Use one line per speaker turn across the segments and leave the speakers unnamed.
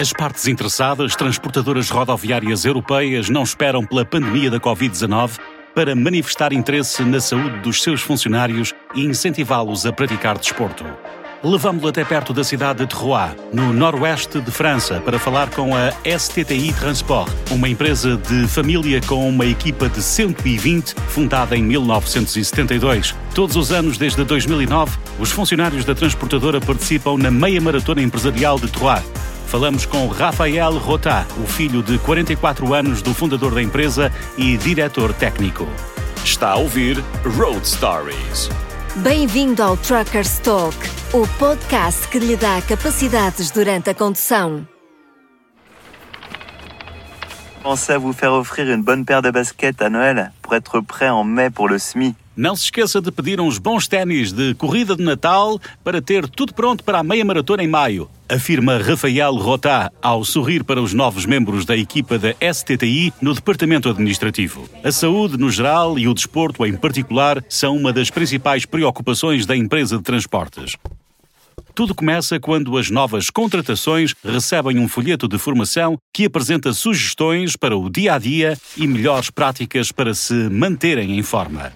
As partes interessadas, transportadoras rodoviárias europeias, não esperam pela pandemia da Covid-19 para manifestar interesse na saúde dos seus funcionários e incentivá-los a praticar desporto. Levamos-lo até perto da cidade de Troyes, no noroeste de França, para falar com a STTI Transport, uma empresa de família com uma equipa de 120, fundada em 1972. Todos os anos, desde 2009, os funcionários da transportadora participam na meia maratona empresarial de Troyes falamos com Rafael Rotá, o filho de 44 anos do fundador da empresa e diretor técnico.
Está a ouvir Road Stories.
Bem-vindo ao Truckers Talk, o podcast que lhe dá capacidades durante a condução.
Pensez à vous faire offrir une bonne paire de baskets à Noël pour être prêt en mai pour le SMI.
Não se esqueça de pedir uns bons ténis de corrida de Natal para ter tudo pronto para a meia maratona em maio. Afirma Rafael Rotá ao sorrir para os novos membros da equipa da STTI no departamento administrativo. A saúde no geral e o desporto em particular são uma das principais preocupações da empresa de transportes. Tudo começa quando as novas contratações recebem um folheto de formação que apresenta sugestões para o dia a dia e melhores práticas para se manterem em forma.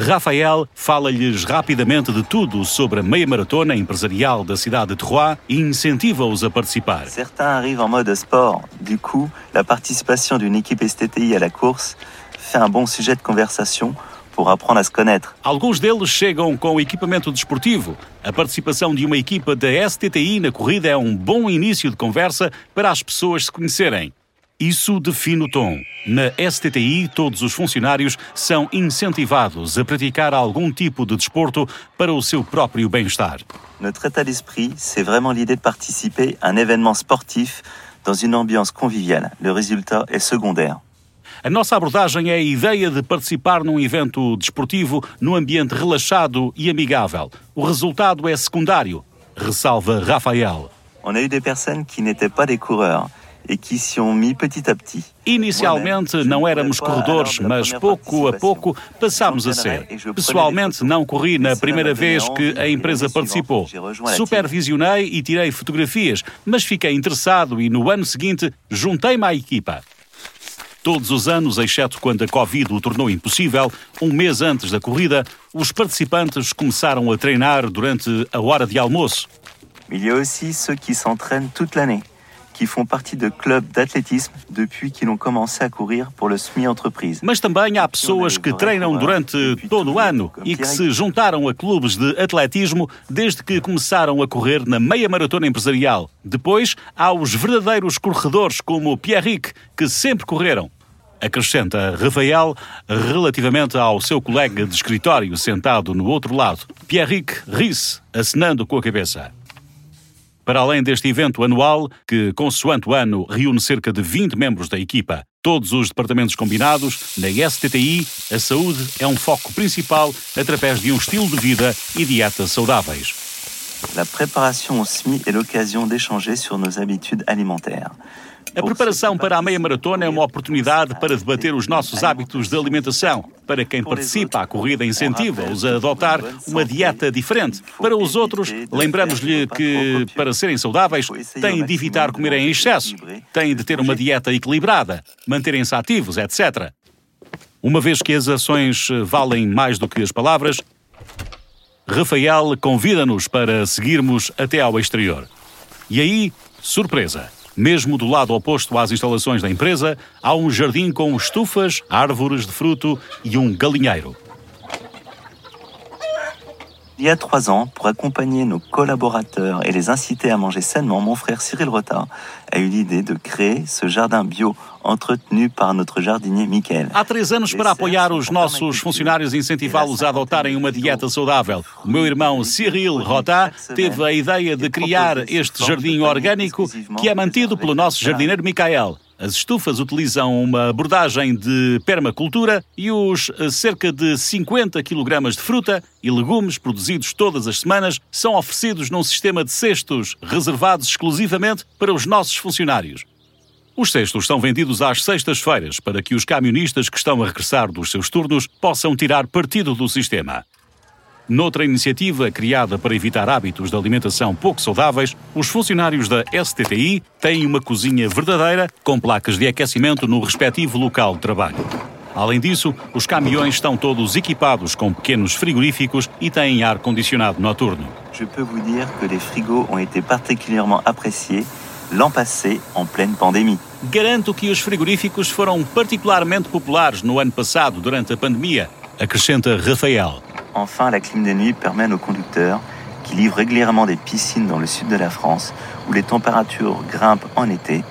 Rafael fala-lhes rapidamente de tudo sobre a meia maratona empresarial da cidade de Troyes e incentiva-os a participar.
Certains arrivent en mode sport. Du coup, la participation d'une équipe STTI à la course fait un bon sujet de conversation pour apprendre à se connaître.
Alguns deles chegam com equipamento desportivo. A participação de uma equipa da STTI na corrida é um bom início de conversa para as pessoas se conhecerem. Isso define o tom. Na STTI, todos os funcionários são incentivados a praticar algum tipo de desporto para o seu próprio bem-estar.
Notre état d'esprit, c'est vraiment l'idée de participer à un événement sportif dans une ambiance conviviale. Le résultat est secondaire.
A nossa abordagem é a ideia de participar num evento desportivo num ambiente relaxado e amigável. O resultado é secundário, ressalva Rafael.
On a eu des personnes qui n'étaient pas des coureurs et qui s'y ont mis petit à petit.
Inicialmente não éramos corredores, mas pouco a pouco passámos a ser. Pessoalmente não corri na primeira vez que a empresa participou. Supervisionei e tirei fotografias, mas fiquei interessado e no ano seguinte juntei-me à equipa. Todos os anos, exceto quando a Covid o tornou impossível, um mês antes da corrida, os participantes começaram a treinar durante a hora de almoço.
Il y a aussi ceux qui s'entraînent toute l'année, qui font partie de clubs d'athlétisme depuis qu'ils ont commencé à courir pour le SMI entreprise.
Mas também há pessoas que treinam durante todo o ano e que se juntaram a clubes de atletismo desde que começaram a correr na meia maratona empresarial. Depois há os verdadeiros corredores como Pierrick, que sempre correram. Acrescenta Rafael relativamente ao seu colega de escritório sentado no outro lado. Pierrick ri-se, acenando com a cabeça. Para além deste evento anual, que, consoante o ano, reúne cerca de 20 membros da equipa, todos os departamentos combinados, na STTI, a saúde é um foco principal através de um estilo de vida e dietas saudáveis.
La préparation au SMI est l'occasion d'échanger sur nos habitudes alimentaires.
A preparação para a meia maratona é uma oportunidade para debater os nossos hábitos de alimentação. Para quem participa, a corrida incentiva-os a adotar uma dieta diferente. Para os outros, lembramos-lhe que, para serem saudáveis, têm de evitar comer em excesso, têm de ter uma dieta equilibrada, manterem-se ativos, etc. Uma vez que as ações valem mais do que as palavras, Rafael convida-nos para seguirmos até ao exterior. E aí, surpresa! Mesmo do lado oposto às instalações da empresa, há um jardim com estufas, árvores de fruto e um galinheiro.
Il y a trois ans, pour accompagner nos collaborateurs et les inciter à manger sainement, mon frère Cyril Rotard a eu l'idée de créer ce jardin bio entretenu par notre jardinier Michael.
Há três anos, para apoiar os nossos funcionários e incentivá-los a adotarem uma dieta saudável, o meu irmão Cyril Rotá teve a ideia de criar este jardim orgânico que é mantido pelo nosso jardineiro Michael. As estufas utilizam uma abordagem de permacultura e os eh, cerca de 50 kg de fruta e legumes produzidos todas as semanas são oferecidos num sistema de cestos reservados exclusivamente para os nossos funcionários. Os cestos são vendidos às sextas-feiras para que os camionistas que estão a regressar dos seus turnos possam tirar partido do sistema. Noutra iniciativa criada para evitar hábitos de alimentação pouco saudáveis, os funcionários da STTI têm uma cozinha verdadeira com placas de aquecimento no respectivo local de trabalho. Além disso, os caminhões estão todos equipados com pequenos frigoríficos e têm ar condicionado noturno.
Je peux vous dire que les frigos ont été particulièrement appréciés l'an passé en pleine pandémie.
Garanto que os frigoríficos foram particularmente populares no ano passado durante a pandemia, acrescenta Rafael.
Enfin, la clim de nuit permet à nos conducteurs, qui livrent régulièrement des piscines dans le sud de la France, où les températures grimpent en été.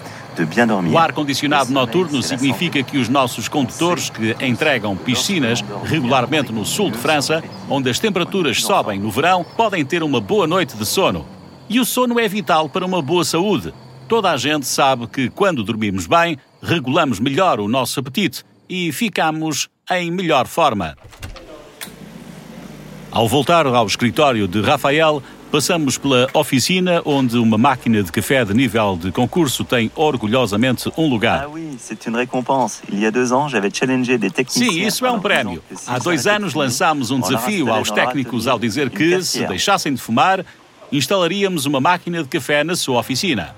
O ar-condicionado noturno significa que os nossos condutores que entregam piscinas regularmente no sul de França, onde as temperaturas sobem no verão, podem ter uma boa noite de sono. E o sono é vital para uma boa saúde. Toda a gente sabe que quando dormimos bem, regulamos melhor o nosso apetite e ficamos em melhor forma. Ao voltar ao escritório de Rafael, passamos pela oficina onde uma máquina de café de nível de concurso tem orgulhosamente um lugar.
Ah.
Sim, isso é um prémio. Há dois anos lançámos um desafio aos técnicos ao dizer que, se deixassem de fumar, instalaríamos uma máquina de café na sua oficina.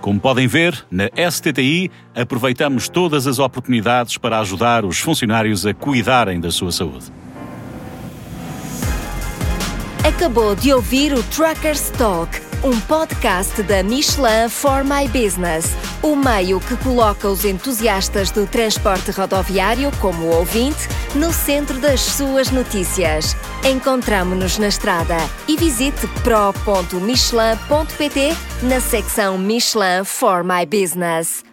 Como podem ver, na STTI aproveitamos todas as oportunidades para ajudar os funcionários a cuidarem da sua saúde.
Acabou de ouvir o Truckers Talk, um podcast da Michelin for My Business, o meio que coloca os entusiastas do transporte rodoviário, como ouvinte, no centro das suas notícias. Encontramo-nos na estrada e visite pro.michelin.pt na secção Michelin for My Business.